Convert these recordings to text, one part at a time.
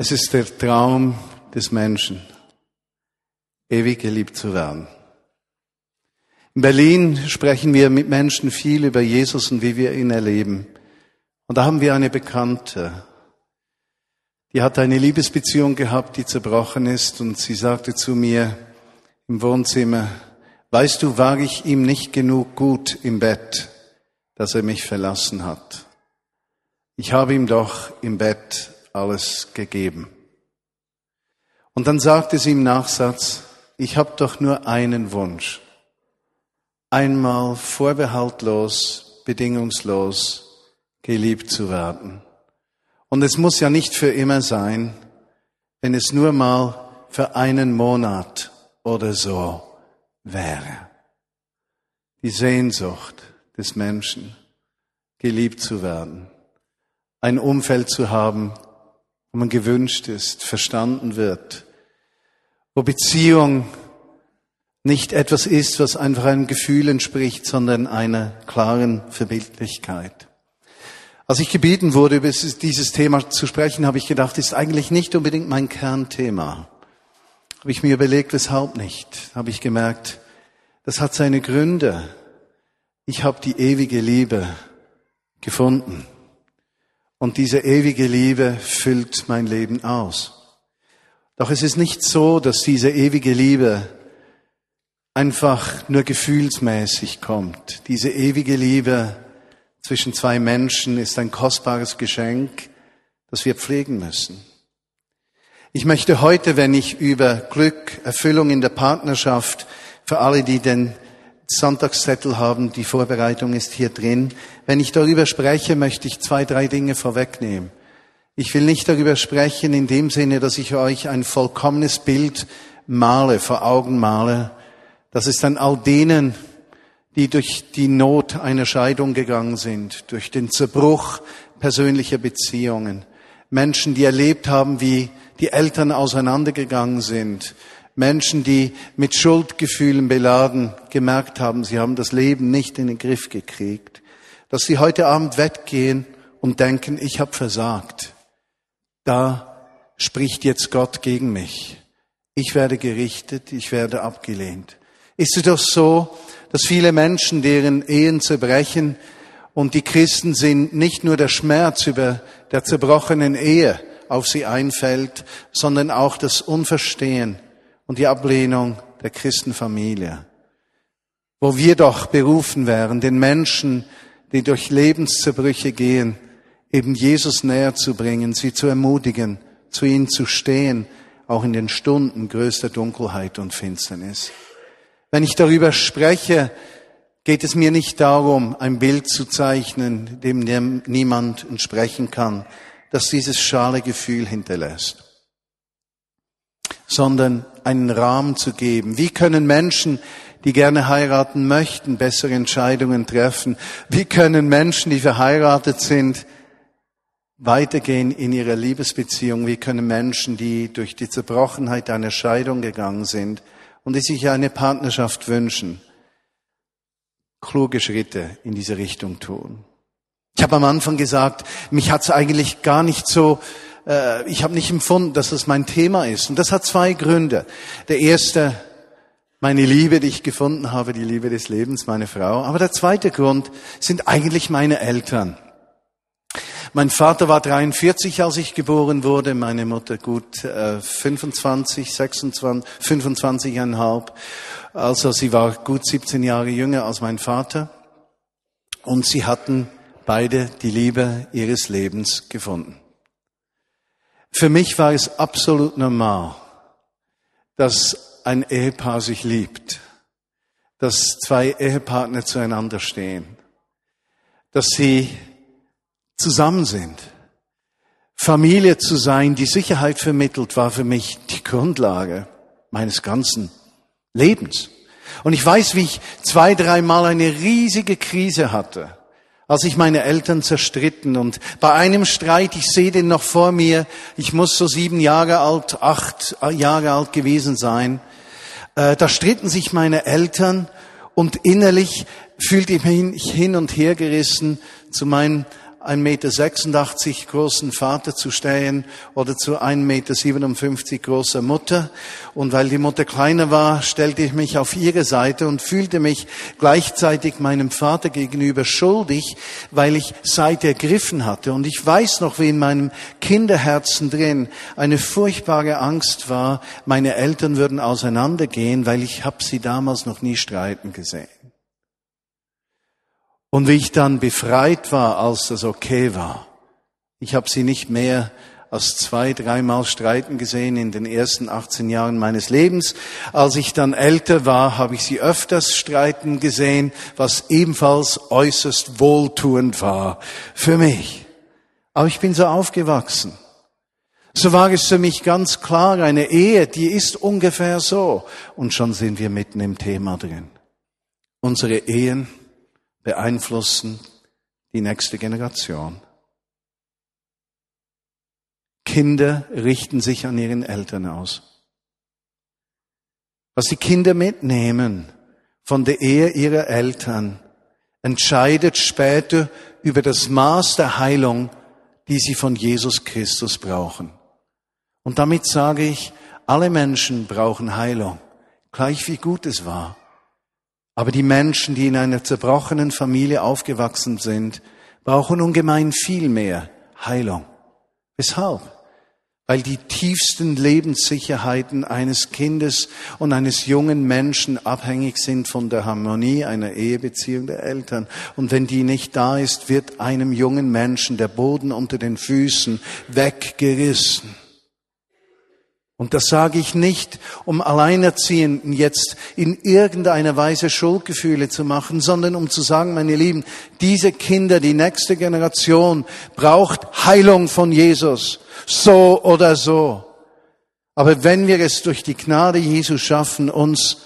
Es ist der Traum des Menschen, ewig geliebt zu werden. In Berlin sprechen wir mit Menschen viel über Jesus und wie wir ihn erleben. Und da haben wir eine Bekannte, die hat eine Liebesbeziehung gehabt, die zerbrochen ist und sie sagte zu mir im Wohnzimmer, weißt du, war ich ihm nicht genug gut im Bett, dass er mich verlassen hat. Ich habe ihm doch im Bett alles gegeben. Und dann sagte sie im Nachsatz, ich habe doch nur einen Wunsch. Einmal vorbehaltlos, bedingungslos geliebt zu werden. Und es muss ja nicht für immer sein, wenn es nur mal für einen Monat oder so wäre. Die Sehnsucht des Menschen, geliebt zu werden, ein Umfeld zu haben, wo man gewünscht ist, verstanden wird, wo Beziehung nicht etwas ist, was einfach einem Gefühl entspricht, sondern einer klaren Verbindlichkeit. Als ich gebeten wurde, über dieses Thema zu sprechen, habe ich gedacht, ist eigentlich nicht unbedingt mein Kernthema. Habe ich mir überlegt, weshalb nicht? Habe ich gemerkt, das hat seine Gründe. Ich habe die ewige Liebe gefunden. Und diese ewige Liebe füllt mein Leben aus. Doch es ist nicht so, dass diese ewige Liebe einfach nur gefühlsmäßig kommt. Diese ewige Liebe zwischen zwei Menschen ist ein kostbares Geschenk, das wir pflegen müssen. Ich möchte heute, wenn ich über Glück, Erfüllung in der Partnerschaft, für alle, die den Sonntagszettel haben. Die Vorbereitung ist hier drin. Wenn ich darüber spreche, möchte ich zwei, drei Dinge vorwegnehmen. Ich will nicht darüber sprechen in dem Sinne, dass ich euch ein vollkommenes Bild male, vor Augen male. Das ist an all denen, die durch die Not einer Scheidung gegangen sind, durch den Zerbruch persönlicher Beziehungen. Menschen, die erlebt haben, wie die Eltern auseinandergegangen sind, Menschen, die mit Schuldgefühlen beladen gemerkt haben, sie haben das Leben nicht in den Griff gekriegt, dass sie heute Abend weggehen und denken, ich habe versagt. Da spricht jetzt Gott gegen mich. Ich werde gerichtet, ich werde abgelehnt. Ist es doch so, dass viele Menschen, deren Ehen zerbrechen, und die Christen sind nicht nur der Schmerz über der zerbrochenen Ehe auf sie einfällt, sondern auch das Unverstehen, und die Ablehnung der Christenfamilie, wo wir doch berufen wären, den Menschen, die durch Lebenszerbrüche gehen, eben Jesus näher zu bringen, sie zu ermutigen, zu ihnen zu stehen, auch in den Stunden größter Dunkelheit und Finsternis. Wenn ich darüber spreche, geht es mir nicht darum, ein Bild zu zeichnen, dem niemand entsprechen kann, das dieses schale Gefühl hinterlässt sondern einen Rahmen zu geben. Wie können Menschen, die gerne heiraten möchten, bessere Entscheidungen treffen? Wie können Menschen, die verheiratet sind, weitergehen in ihrer Liebesbeziehung? Wie können Menschen, die durch die Zerbrochenheit einer Scheidung gegangen sind und die sich eine Partnerschaft wünschen, kluge Schritte in diese Richtung tun? Ich habe am Anfang gesagt, mich hat es eigentlich gar nicht so äh, ich habe nicht empfunden, dass das mein Thema ist. Und das hat zwei Gründe. Der erste, meine Liebe, die ich gefunden habe, die Liebe des Lebens, meine Frau. Aber der zweite Grund sind eigentlich meine Eltern. Mein Vater war 43, als ich geboren wurde, meine Mutter gut äh, 25, 26, 25,5. Also sie war gut 17 Jahre jünger als mein Vater. Und sie hatten beide die Liebe ihres Lebens gefunden. Für mich war es absolut normal, dass ein Ehepaar sich liebt, dass zwei Ehepartner zueinander stehen, dass sie zusammen sind. Familie zu sein, die Sicherheit vermittelt, war für mich die Grundlage meines ganzen Lebens. Und ich weiß, wie ich zwei, dreimal eine riesige Krise hatte als ich meine Eltern zerstritten. Und bei einem Streit, ich sehe den noch vor mir, ich muss so sieben Jahre alt, acht Jahre alt gewesen sein, äh, da stritten sich meine Eltern und innerlich fühlte ich mich hin und her gerissen zu meinem 1,86 Meter großen Vater zu stehen oder zu 1,57 Meter großer Mutter. Und weil die Mutter kleiner war, stellte ich mich auf ihre Seite und fühlte mich gleichzeitig meinem Vater gegenüber schuldig, weil ich Seite ergriffen hatte. Und ich weiß noch, wie in meinem Kinderherzen drin eine furchtbare Angst war, meine Eltern würden auseinandergehen, weil ich habe sie damals noch nie streiten gesehen. Und wie ich dann befreit war, als das okay war. Ich habe sie nicht mehr als zwei, dreimal streiten gesehen in den ersten 18 Jahren meines Lebens. Als ich dann älter war, habe ich sie öfters streiten gesehen, was ebenfalls äußerst wohltuend war für mich. Aber ich bin so aufgewachsen. So war es für mich ganz klar, eine Ehe, die ist ungefähr so. Und schon sind wir mitten im Thema drin. Unsere Ehen beeinflussen die nächste Generation. Kinder richten sich an ihren Eltern aus. Was die Kinder mitnehmen von der Ehe ihrer Eltern, entscheidet später über das Maß der Heilung, die sie von Jesus Christus brauchen. Und damit sage ich, alle Menschen brauchen Heilung, gleich wie gut es war. Aber die Menschen, die in einer zerbrochenen Familie aufgewachsen sind, brauchen ungemein viel mehr Heilung. Weshalb? Weil die tiefsten Lebenssicherheiten eines Kindes und eines jungen Menschen abhängig sind von der Harmonie einer Ehebeziehung der Eltern. Und wenn die nicht da ist, wird einem jungen Menschen der Boden unter den Füßen weggerissen. Und das sage ich nicht, um Alleinerziehenden jetzt in irgendeiner Weise Schuldgefühle zu machen, sondern um zu sagen, meine Lieben, diese Kinder, die nächste Generation braucht Heilung von Jesus. So oder so. Aber wenn wir es durch die Gnade Jesu schaffen, uns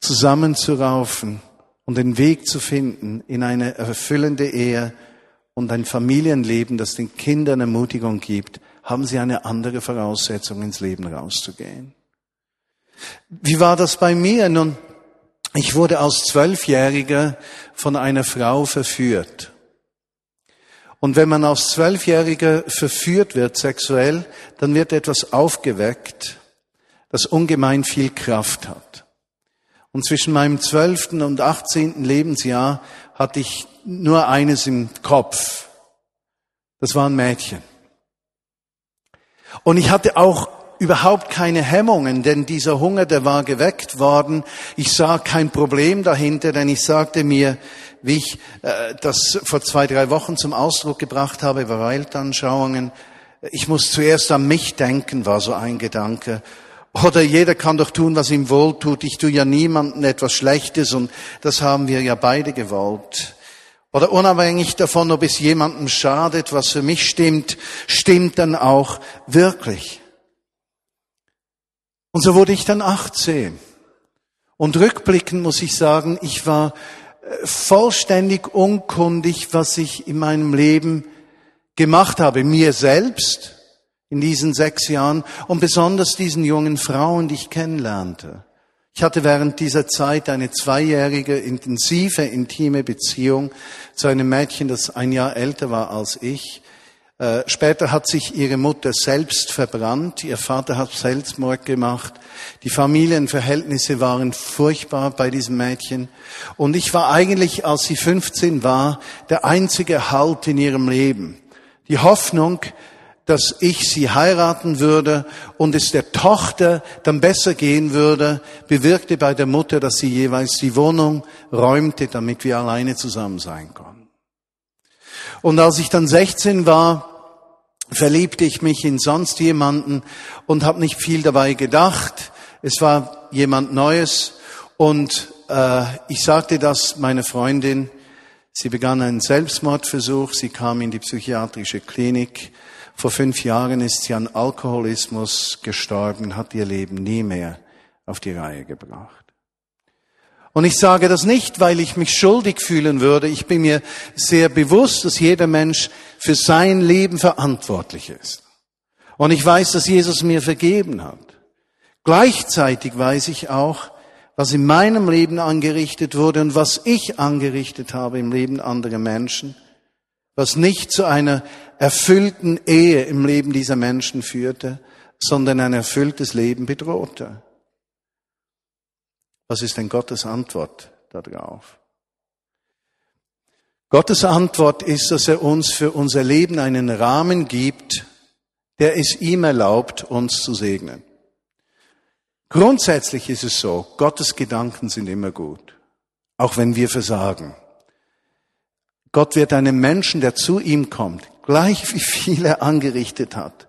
zusammenzuraufen und den Weg zu finden in eine erfüllende Ehe und ein Familienleben, das den Kindern Ermutigung gibt, haben sie eine andere Voraussetzung, ins Leben rauszugehen. Wie war das bei mir? Nun, ich wurde als Zwölfjähriger von einer Frau verführt. Und wenn man als Zwölfjähriger verführt wird sexuell, dann wird etwas aufgeweckt, das ungemein viel Kraft hat. Und zwischen meinem zwölften und achtzehnten Lebensjahr hatte ich nur eines im Kopf. Das war ein Mädchen. Und ich hatte auch überhaupt keine Hemmungen, denn dieser Hunger, der war geweckt worden. Ich sah kein Problem dahinter, denn ich sagte mir, wie ich äh, das vor zwei, drei Wochen zum Ausdruck gebracht habe bei Weltanschauungen, ich muss zuerst an mich denken, war so ein Gedanke. Oder jeder kann doch tun, was ihm wohltut. Ich tue ja niemandem etwas Schlechtes und das haben wir ja beide gewollt. Oder unabhängig davon, ob es jemandem schadet, was für mich stimmt, stimmt dann auch wirklich. Und so wurde ich dann 18. Und rückblickend muss ich sagen, ich war äh, vollständig unkundig, was ich in meinem Leben gemacht habe, mir selbst in diesen sechs Jahren und besonders diesen jungen Frauen, die ich kennenlernte. Ich hatte während dieser Zeit eine zweijährige, intensive, intime Beziehung zu einem Mädchen, das ein Jahr älter war als ich. Äh, später hat sich ihre Mutter selbst verbrannt, ihr Vater hat Selbstmord gemacht. Die Familienverhältnisse waren furchtbar bei diesem Mädchen. Und ich war eigentlich, als sie 15 war, der einzige Halt in ihrem Leben. Die Hoffnung, dass ich sie heiraten würde und es der Tochter dann besser gehen würde, bewirkte bei der Mutter, dass sie jeweils die Wohnung räumte, damit wir alleine zusammen sein konnten. Und als ich dann 16 war, verliebte ich mich in sonst jemanden und habe nicht viel dabei gedacht. Es war jemand Neues und äh, ich sagte das meiner Freundin. Sie begann einen Selbstmordversuch. Sie kam in die psychiatrische Klinik vor fünf Jahren ist sie an Alkoholismus gestorben, hat ihr Leben nie mehr auf die Reihe gebracht. Und ich sage das nicht, weil ich mich schuldig fühlen würde. Ich bin mir sehr bewusst, dass jeder Mensch für sein Leben verantwortlich ist. Und ich weiß, dass Jesus mir vergeben hat. Gleichzeitig weiß ich auch, was in meinem Leben angerichtet wurde und was ich angerichtet habe im Leben anderer Menschen was nicht zu einer erfüllten Ehe im Leben dieser Menschen führte, sondern ein erfülltes Leben bedrohte. Was ist denn Gottes Antwort darauf? Gottes Antwort ist, dass er uns für unser Leben einen Rahmen gibt, der es ihm erlaubt, uns zu segnen. Grundsätzlich ist es so, Gottes Gedanken sind immer gut, auch wenn wir versagen. Gott wird einem Menschen, der zu ihm kommt, gleich wie viel er angerichtet hat,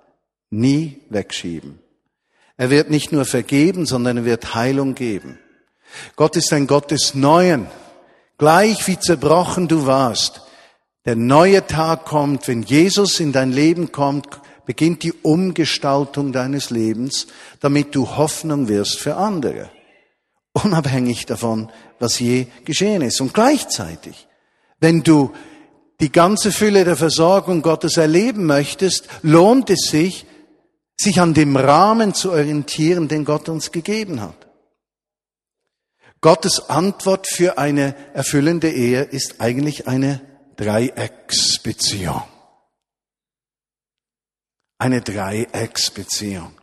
nie wegschieben. Er wird nicht nur vergeben, sondern er wird Heilung geben. Gott ist ein Gott des Neuen. Gleich wie zerbrochen du warst, der neue Tag kommt, wenn Jesus in dein Leben kommt, beginnt die Umgestaltung deines Lebens, damit du Hoffnung wirst für andere. Unabhängig davon, was je geschehen ist. Und gleichzeitig, wenn du die ganze Fülle der Versorgung Gottes erleben möchtest, lohnt es sich, sich an dem Rahmen zu orientieren, den Gott uns gegeben hat. Gottes Antwort für eine erfüllende Ehe ist eigentlich eine Dreiecksbeziehung. Eine Dreiecksbeziehung.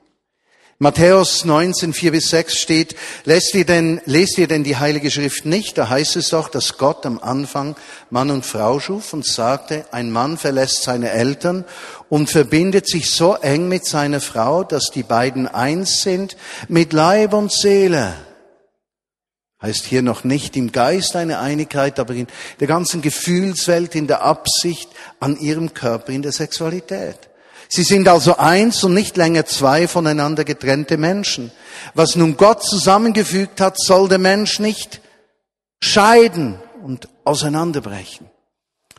Matthäus 19, 4 bis 6 steht, lest ihr denn, lest ihr denn die Heilige Schrift nicht? Da heißt es doch, dass Gott am Anfang Mann und Frau schuf und sagte, ein Mann verlässt seine Eltern und verbindet sich so eng mit seiner Frau, dass die beiden eins sind mit Leib und Seele. Heißt hier noch nicht im Geist eine Einigkeit, aber in der ganzen Gefühlswelt, in der Absicht an ihrem Körper, in der Sexualität. Sie sind also eins und nicht länger zwei voneinander getrennte Menschen. Was nun Gott zusammengefügt hat, soll der Mensch nicht scheiden und auseinanderbrechen.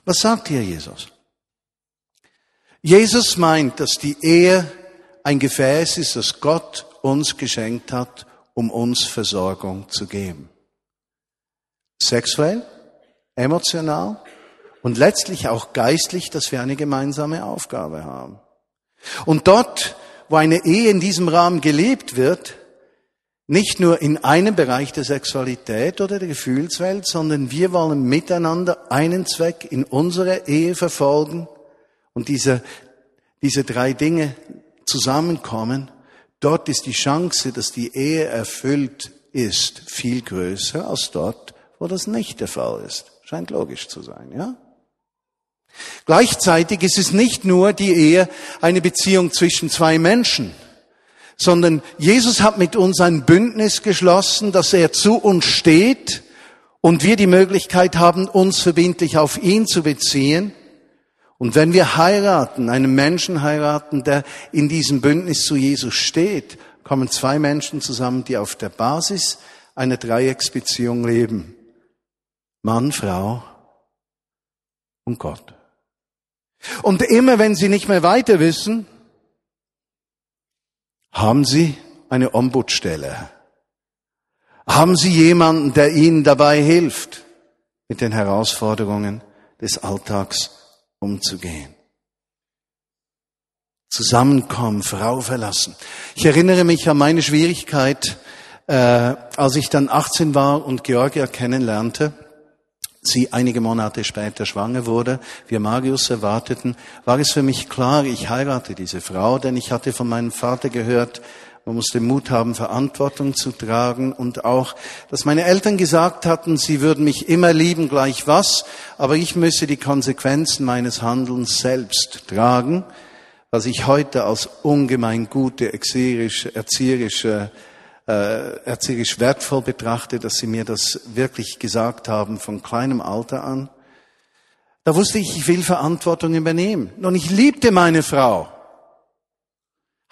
Was sagt hier Jesus? Jesus meint, dass die Ehe ein Gefäß ist, das Gott uns geschenkt hat, um uns Versorgung zu geben. Sexuell, emotional und letztlich auch geistlich, dass wir eine gemeinsame Aufgabe haben. Und dort, wo eine Ehe in diesem Rahmen gelebt wird, nicht nur in einem Bereich der Sexualität oder der Gefühlswelt, sondern wir wollen miteinander einen Zweck in unserer Ehe verfolgen und diese, diese drei Dinge zusammenkommen. Dort ist die Chance, dass die Ehe erfüllt ist, viel größer als dort, wo das nicht der Fall ist. Scheint logisch zu sein, ja? Gleichzeitig ist es nicht nur die Ehe eine Beziehung zwischen zwei Menschen, sondern Jesus hat mit uns ein Bündnis geschlossen, dass er zu uns steht und wir die Möglichkeit haben, uns verbindlich auf ihn zu beziehen. Und wenn wir heiraten, einen Menschen heiraten, der in diesem Bündnis zu Jesus steht, kommen zwei Menschen zusammen, die auf der Basis einer Dreiecksbeziehung leben. Mann, Frau und Gott. Und immer wenn Sie nicht mehr weiter wissen, haben Sie eine Ombudsstelle. Haben Sie jemanden, der Ihnen dabei hilft, mit den Herausforderungen des Alltags umzugehen. Zusammenkommen, Frau verlassen. Ich erinnere mich an meine Schwierigkeit, äh, als ich dann 18 war und Georgia kennenlernte sie einige Monate später schwanger wurde, wir Marius erwarteten, war es für mich klar, ich heirate diese Frau, denn ich hatte von meinem Vater gehört, man muss den Mut haben, Verantwortung zu tragen und auch, dass meine Eltern gesagt hatten, sie würden mich immer lieben, gleich was, aber ich müsse die Konsequenzen meines Handelns selbst tragen, was ich heute als ungemein gute, erzieherische, erzieherische äh, erzieherisch wertvoll betrachte, dass sie mir das wirklich gesagt haben von kleinem Alter an. Da wusste ich, ich will Verantwortung übernehmen. Und ich liebte meine Frau.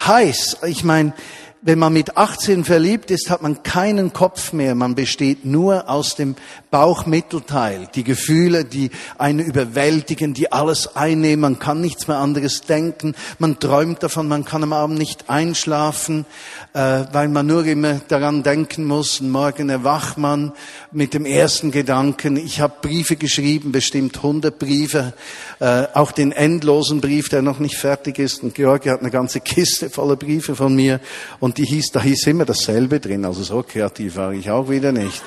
Heiß, ich meine, wenn man mit 18 verliebt ist, hat man keinen Kopf mehr. Man besteht nur aus dem Bauchmittelteil. Die Gefühle, die einen überwältigen, die alles einnehmen. Man kann nichts mehr anderes denken. Man träumt davon. Man kann am Abend nicht einschlafen, äh, weil man nur immer daran denken muss. Und morgen erwacht man mit dem ersten Gedanken. Ich habe Briefe geschrieben, bestimmt 100 Briefe. Äh, auch den endlosen Brief, der noch nicht fertig ist. Und Georgi hat eine ganze Kiste voller Briefe von mir. Und die hieß, da hieß immer dasselbe drin, also so kreativ war ich auch wieder nicht.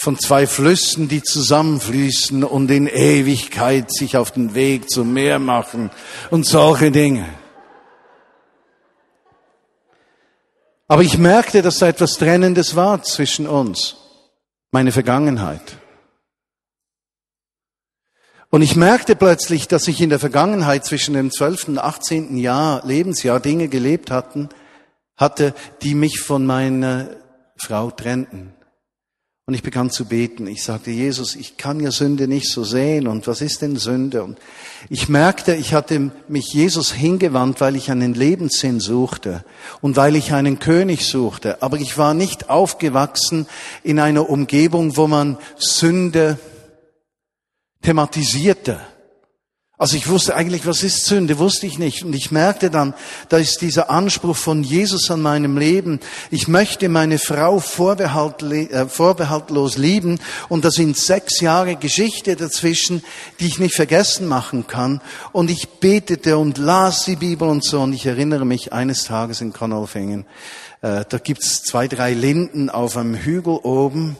von zwei Flüssen, die zusammenfließen und in Ewigkeit sich auf den Weg zum Meer machen und solche Dinge. Aber ich merkte, dass da etwas Trennendes war zwischen uns, meine Vergangenheit. Und ich merkte plötzlich, dass ich in der Vergangenheit zwischen dem 12. und 18. Jahr, Lebensjahr Dinge gelebt hatten, hatte, die mich von meiner Frau trennten. Und ich begann zu beten. Ich sagte, Jesus, ich kann ja Sünde nicht so sehen. Und was ist denn Sünde? Und ich merkte, ich hatte mich Jesus hingewandt, weil ich einen Lebenssinn suchte und weil ich einen König suchte. Aber ich war nicht aufgewachsen in einer Umgebung, wo man Sünde thematisierte. Also ich wusste eigentlich, was ist Sünde, wusste ich nicht. Und ich merkte dann, da ist dieser Anspruch von Jesus an meinem Leben. Ich möchte meine Frau vorbehalt, äh, vorbehaltlos lieben. Und da sind sechs Jahre Geschichte dazwischen, die ich nicht vergessen machen kann. Und ich betete und las die Bibel und so. Und ich erinnere mich eines Tages in Konolfingen. Äh, da gibt's zwei, drei Linden auf einem Hügel oben.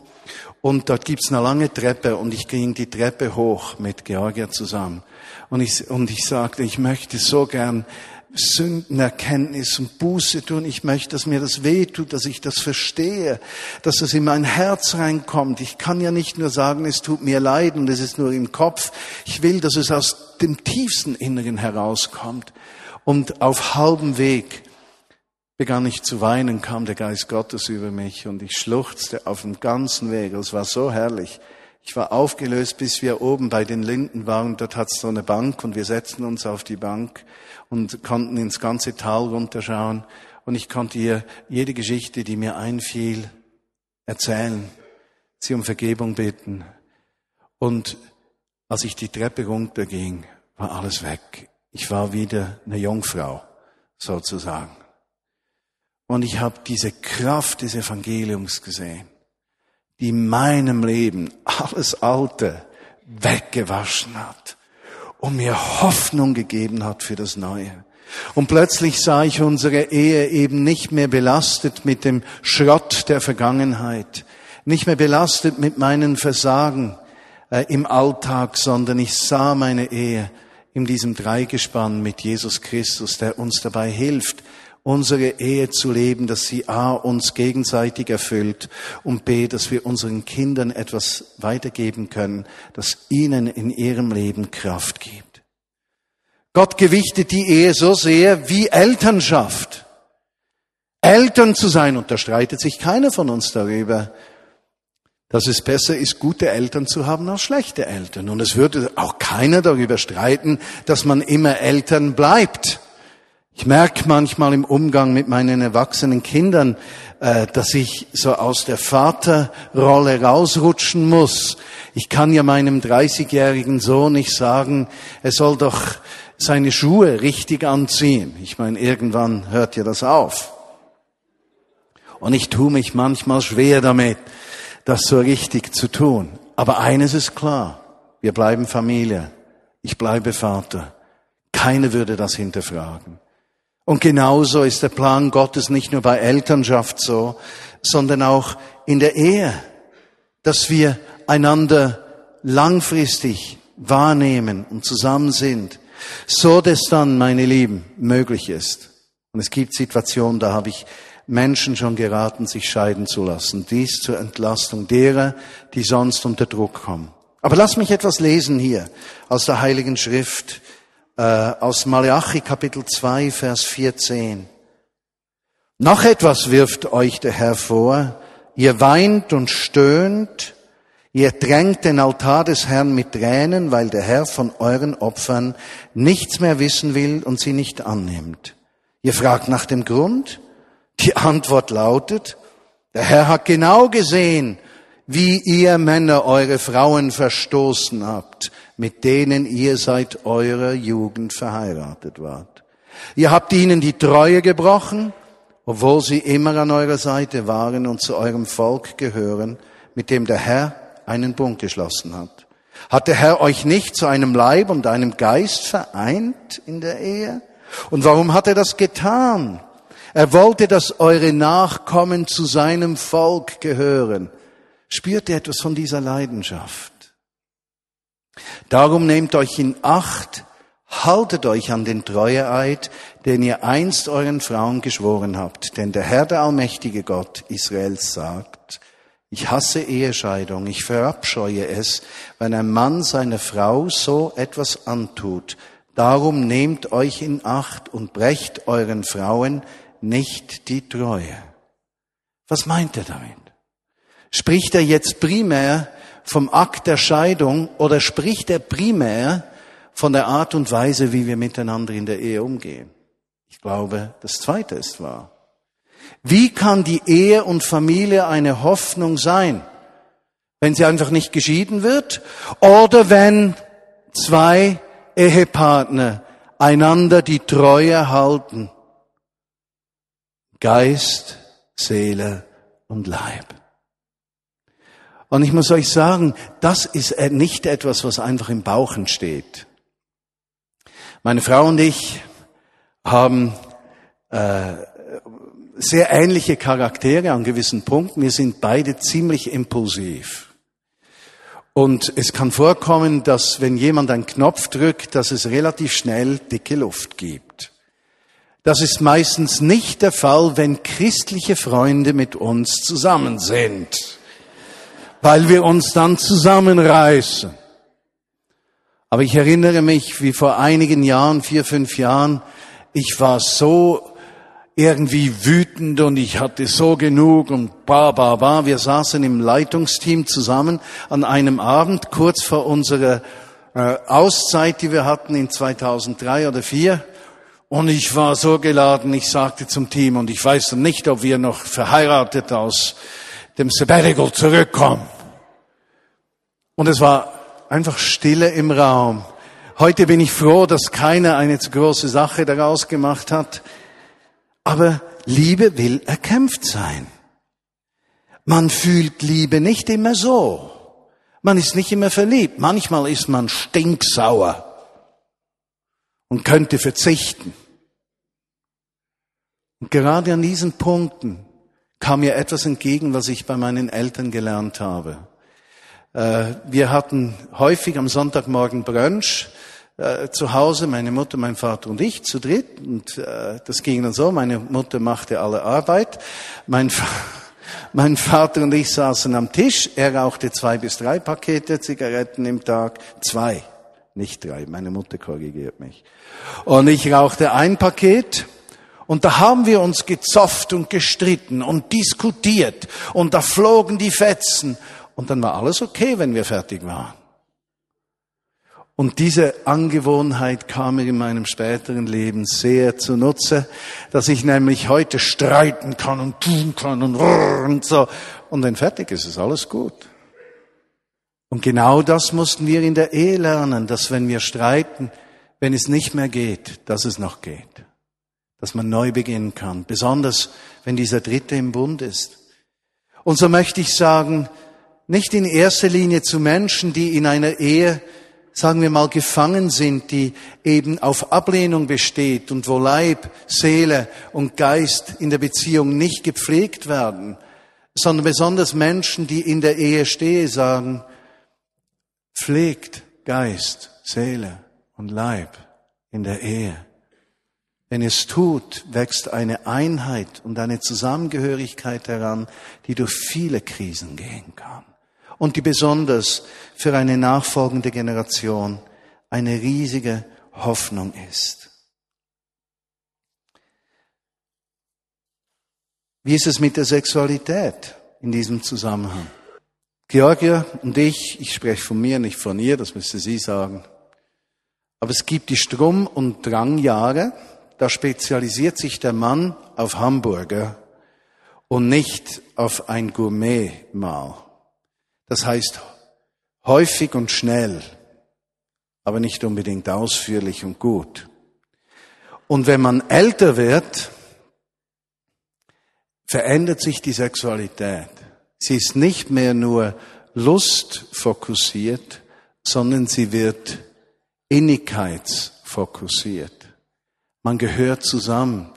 Und dort gibt's eine lange Treppe und ich ging die Treppe hoch mit Georgia zusammen. Und ich, und ich sagte, ich möchte so gern Sündenerkenntnis und Buße tun. Ich möchte, dass mir das wehtut, dass ich das verstehe, dass es in mein Herz reinkommt. Ich kann ja nicht nur sagen, es tut mir leid und es ist nur im Kopf. Ich will, dass es aus dem tiefsten Inneren herauskommt. Und auf halbem Weg begann ich zu weinen, kam der Geist Gottes über mich und ich schluchzte auf dem ganzen Weg. Es war so herrlich. Ich war aufgelöst, bis wir oben bei den Linden waren. Dort hat es so eine Bank und wir setzten uns auf die Bank und konnten ins ganze Tal runterschauen. Und ich konnte ihr jede Geschichte, die mir einfiel, erzählen, sie um Vergebung bitten. Und als ich die Treppe runterging, war alles weg. Ich war wieder eine Jungfrau, sozusagen. Und ich habe diese Kraft des Evangeliums gesehen die in meinem Leben alles Alte weggewaschen hat und mir Hoffnung gegeben hat für das Neue. Und plötzlich sah ich unsere Ehe eben nicht mehr belastet mit dem Schrott der Vergangenheit, nicht mehr belastet mit meinen Versagen äh, im Alltag, sondern ich sah meine Ehe in diesem Dreigespann mit Jesus Christus, der uns dabei hilft, unsere Ehe zu leben, dass sie A, uns gegenseitig erfüllt und B, dass wir unseren Kindern etwas weitergeben können, das ihnen in ihrem Leben Kraft gibt. Gott gewichtet die Ehe so sehr wie Elternschaft. Eltern zu sein, und da streitet sich keiner von uns darüber, dass es besser ist, gute Eltern zu haben als schlechte Eltern. Und es würde auch keiner darüber streiten, dass man immer Eltern bleibt. Ich merke manchmal im Umgang mit meinen erwachsenen Kindern, äh, dass ich so aus der Vaterrolle rausrutschen muss. Ich kann ja meinem 30-jährigen Sohn nicht sagen, er soll doch seine Schuhe richtig anziehen. Ich meine, irgendwann hört ja das auf. Und ich tue mich manchmal schwer damit, das so richtig zu tun. Aber eines ist klar, wir bleiben Familie. Ich bleibe Vater. Keiner würde das hinterfragen. Und genauso ist der Plan Gottes nicht nur bei Elternschaft so, sondern auch in der Ehe, dass wir einander langfristig wahrnehmen und zusammen sind, so dass dann, meine Lieben, möglich ist. Und es gibt Situationen, da habe ich Menschen schon geraten, sich scheiden zu lassen. Dies zur Entlastung derer, die sonst unter Druck kommen. Aber lass mich etwas lesen hier aus der Heiligen Schrift äh, aus Malachi Kapitel 2, Vers 14. Noch etwas wirft euch der Herr vor. Ihr weint und stöhnt, ihr drängt den Altar des Herrn mit Tränen, weil der Herr von euren Opfern nichts mehr wissen will und sie nicht annimmt. Ihr fragt nach dem Grund. Die Antwort lautet, der Herr hat genau gesehen, wie ihr Männer eure Frauen verstoßen habt mit denen ihr seit eurer Jugend verheiratet wart. Ihr habt ihnen die Treue gebrochen, obwohl sie immer an eurer Seite waren und zu eurem Volk gehören, mit dem der Herr einen Bund geschlossen hat. Hat der Herr euch nicht zu einem Leib und einem Geist vereint in der Ehe? Und warum hat er das getan? Er wollte, dass eure Nachkommen zu seinem Volk gehören Spürt ihr etwas von dieser Leidenschaft? Darum nehmt euch in Acht, haltet euch an den Treueeid, den ihr einst euren Frauen geschworen habt. Denn der Herr, der allmächtige Gott Israels sagt, ich hasse Ehescheidung, ich verabscheue es, wenn ein Mann seiner Frau so etwas antut. Darum nehmt euch in Acht und brecht euren Frauen nicht die Treue. Was meint er damit? Spricht er jetzt primär vom Akt der Scheidung oder spricht er primär von der Art und Weise, wie wir miteinander in der Ehe umgehen? Ich glaube, das Zweite ist wahr. Wie kann die Ehe und Familie eine Hoffnung sein, wenn sie einfach nicht geschieden wird oder wenn zwei Ehepartner einander die Treue halten? Geist, Seele und Leib. Und ich muss euch sagen, das ist nicht etwas, was einfach im Bauch entsteht. Meine Frau und ich haben äh, sehr ähnliche Charaktere an gewissen Punkten. Wir sind beide ziemlich impulsiv. Und es kann vorkommen, dass wenn jemand einen Knopf drückt, dass es relativ schnell dicke Luft gibt. Das ist meistens nicht der Fall, wenn christliche Freunde mit uns zusammen sind, weil wir uns dann zusammenreißen. Aber ich erinnere mich, wie vor einigen Jahren, vier, fünf Jahren, ich war so irgendwie wütend und ich hatte so genug und ba, ba, ba. Wir saßen im Leitungsteam zusammen an einem Abend kurz vor unserer äh, Auszeit, die wir hatten in 2003 oder 2004. Und ich war so geladen, ich sagte zum Team, und ich weiß nicht, ob wir noch verheiratet aus dem Sabbatical zurückkommen. Und es war einfach Stille im Raum. Heute bin ich froh, dass keiner eine zu große Sache daraus gemacht hat. Aber Liebe will erkämpft sein. Man fühlt Liebe nicht immer so. Man ist nicht immer verliebt. Manchmal ist man stinksauer und könnte verzichten. Und gerade an diesen Punkten kam mir etwas entgegen, was ich bei meinen Eltern gelernt habe. Äh, wir hatten häufig am Sonntagmorgen Brunch äh, zu Hause, meine Mutter, mein Vater und ich zu dritt. Und äh, das ging dann so, meine Mutter machte alle Arbeit. Mein, mein Vater und ich saßen am Tisch. Er rauchte zwei bis drei Pakete Zigaretten im Tag. Zwei, nicht drei. Meine Mutter korrigiert mich. Und ich rauchte ein Paket. Und da haben wir uns gezofft und gestritten und diskutiert. Und da flogen die Fetzen. Und dann war alles okay, wenn wir fertig waren. Und diese Angewohnheit kam mir in meinem späteren Leben sehr zunutze, dass ich nämlich heute streiten kann und tun kann und, und so. Und wenn fertig ist, ist alles gut. Und genau das mussten wir in der Ehe lernen, dass wenn wir streiten, wenn es nicht mehr geht, dass es noch geht. Dass man neu beginnen kann. Besonders, wenn dieser Dritte im Bund ist. Und so möchte ich sagen, nicht in erster Linie zu Menschen, die in einer Ehe sagen wir mal, gefangen sind, die eben auf Ablehnung besteht und wo Leib, Seele und Geist in der Beziehung nicht gepflegt werden, sondern besonders Menschen, die in der Ehe stehen, sagen, pflegt Geist, Seele und Leib in der Ehe. Wenn es tut, wächst eine Einheit und eine Zusammengehörigkeit heran, die durch viele Krisen gehen kann und die besonders für eine nachfolgende Generation eine riesige Hoffnung ist. Wie ist es mit der Sexualität in diesem Zusammenhang? Georgia und ich, ich spreche von mir, nicht von ihr, das müsste sie sagen. Aber es gibt die Strom- und Drangjahre, da spezialisiert sich der Mann auf Hamburger und nicht auf ein Gourmetmahl. Das heißt häufig und schnell, aber nicht unbedingt ausführlich und gut. Und wenn man älter wird, verändert sich die Sexualität. Sie ist nicht mehr nur lustfokussiert, sondern sie wird innigkeitsfokussiert. Man gehört zusammen.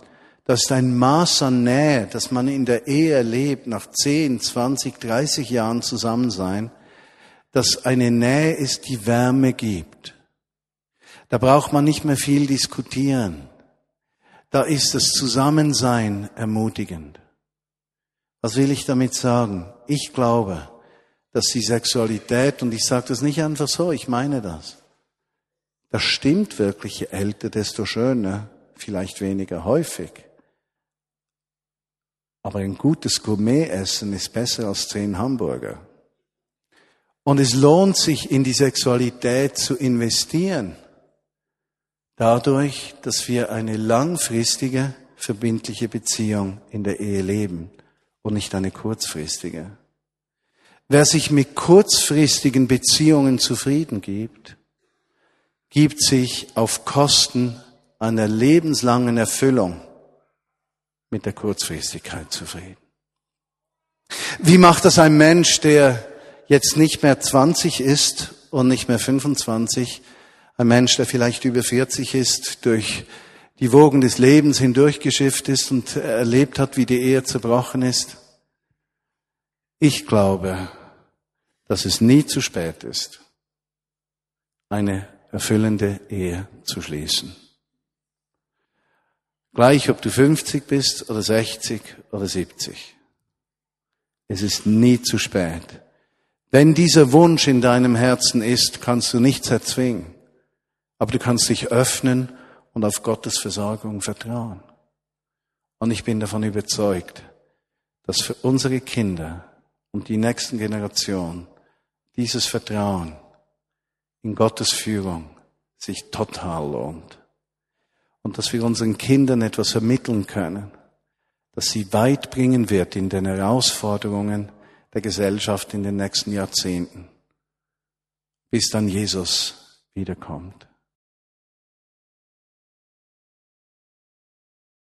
Das ist ein Maß an Nähe, das man in der Ehe erlebt, nach 10, 20, 30 Jahren Zusammensein, dass eine Nähe ist, die Wärme gibt. Da braucht man nicht mehr viel diskutieren. Da ist das Zusammensein ermutigend. Was will ich damit sagen? Ich glaube, dass die Sexualität, und ich sage das nicht einfach so, ich meine das, das stimmt wirklich, je älter, desto schöner, vielleicht weniger häufig. Aber ein gutes Gourmet-Essen ist besser als zehn Hamburger. Und es lohnt sich, in die Sexualität zu investieren. Dadurch, dass wir eine langfristige, verbindliche Beziehung in der Ehe leben und nicht eine kurzfristige. Wer sich mit kurzfristigen Beziehungen zufrieden gibt, gibt sich auf Kosten einer lebenslangen Erfüllung mit der Kurzfristigkeit zufrieden. Wie macht das ein Mensch, der jetzt nicht mehr 20 ist und nicht mehr 25, ein Mensch, der vielleicht über 40 ist, durch die Wogen des Lebens hindurchgeschifft ist und erlebt hat, wie die Ehe zerbrochen ist? Ich glaube, dass es nie zu spät ist, eine erfüllende Ehe zu schließen. Gleich ob du 50 bist oder 60 oder 70. Es ist nie zu spät. Wenn dieser Wunsch in deinem Herzen ist, kannst du nichts erzwingen. Aber du kannst dich öffnen und auf Gottes Versorgung vertrauen. Und ich bin davon überzeugt, dass für unsere Kinder und die nächsten Generationen dieses Vertrauen in Gottes Führung sich total lohnt. Und dass wir unseren Kindern etwas vermitteln können, das sie weit bringen wird in den Herausforderungen der Gesellschaft in den nächsten Jahrzehnten, bis dann Jesus wiederkommt.